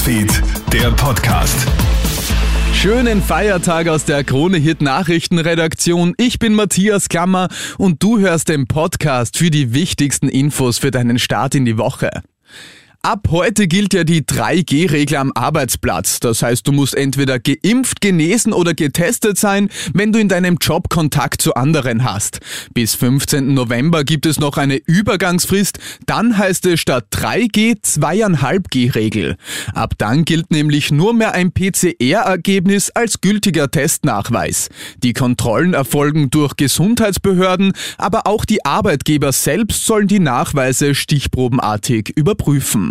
Newsfeed, der Podcast. Schönen Feiertag aus der Krone Hit Nachrichtenredaktion. Ich bin Matthias Klammer und du hörst den Podcast für die wichtigsten Infos für deinen Start in die Woche. Ab heute gilt ja die 3G-Regel am Arbeitsplatz. Das heißt, du musst entweder geimpft, genesen oder getestet sein, wenn du in deinem Job Kontakt zu anderen hast. Bis 15. November gibt es noch eine Übergangsfrist. Dann heißt es statt 3G 2,5G-Regel. Ab dann gilt nämlich nur mehr ein PCR-Ergebnis als gültiger Testnachweis. Die Kontrollen erfolgen durch Gesundheitsbehörden, aber auch die Arbeitgeber selbst sollen die Nachweise stichprobenartig überprüfen.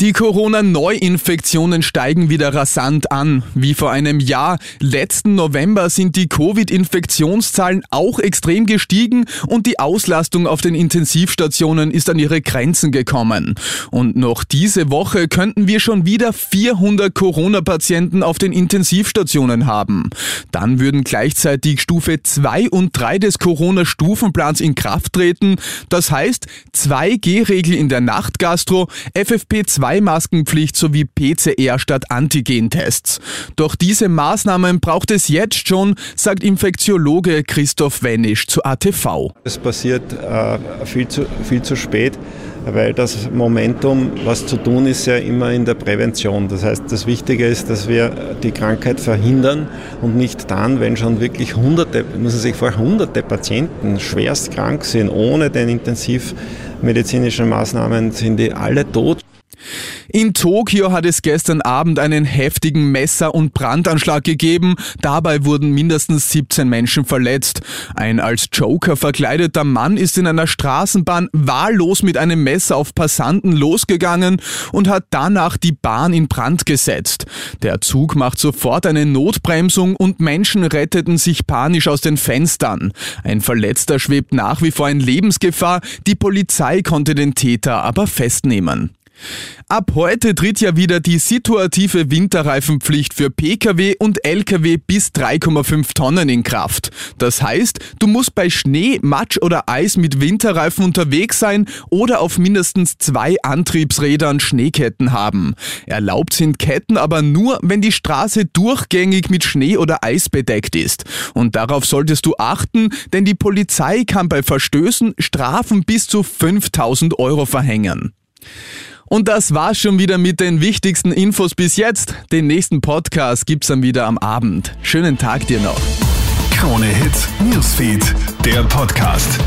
Die Corona-Neuinfektionen steigen wieder rasant an. Wie vor einem Jahr, letzten November, sind die Covid-Infektionszahlen auch extrem gestiegen und die Auslastung auf den Intensivstationen ist an ihre Grenzen gekommen. Und noch diese Woche könnten wir schon wieder 400 Corona-Patienten auf den Intensivstationen haben. Dann würden gleichzeitig Stufe 2 und 3 des Corona-Stufenplans in Kraft treten. Das heißt, 2G-Regel in der Nachtgastro, FFP2 2-Maskenpflicht sowie PCR statt Antigentests. Doch diese Maßnahmen braucht es jetzt schon, sagt Infektiologe Christoph Wenisch zu ATV. Es passiert äh, viel, zu, viel zu spät weil das Momentum, was zu tun ist, ja immer in der Prävention. Das heißt, das Wichtige ist, dass wir die Krankheit verhindern und nicht dann, wenn schon wirklich hunderte, müssen sich vorstellen, hunderte Patienten schwerst krank sind, ohne den intensivmedizinischen Maßnahmen sind die alle tot. In Tokio hat es gestern Abend einen heftigen Messer- und Brandanschlag gegeben. Dabei wurden mindestens 17 Menschen verletzt. Ein als Joker verkleideter Mann ist in einer Straßenbahn wahllos mit einem Messer auf Passanten losgegangen und hat danach die Bahn in Brand gesetzt. Der Zug macht sofort eine Notbremsung und Menschen retteten sich panisch aus den Fenstern. Ein Verletzter schwebt nach wie vor in Lebensgefahr. Die Polizei konnte den Täter aber festnehmen. Ab heute tritt ja wieder die situative Winterreifenpflicht für Pkw und Lkw bis 3,5 Tonnen in Kraft. Das heißt, du musst bei Schnee, Matsch oder Eis mit Winterreifen unterwegs sein oder auf mindestens zwei Antriebsrädern Schneeketten haben. Erlaubt sind Ketten aber nur, wenn die Straße durchgängig mit Schnee oder Eis bedeckt ist. Und darauf solltest du achten, denn die Polizei kann bei Verstößen Strafen bis zu 5000 Euro verhängen. Und das war's schon wieder mit den wichtigsten Infos bis jetzt. Den nächsten Podcast gibt's dann wieder am Abend. Schönen Tag dir noch. Krone Hits, Newsfeed, der Podcast.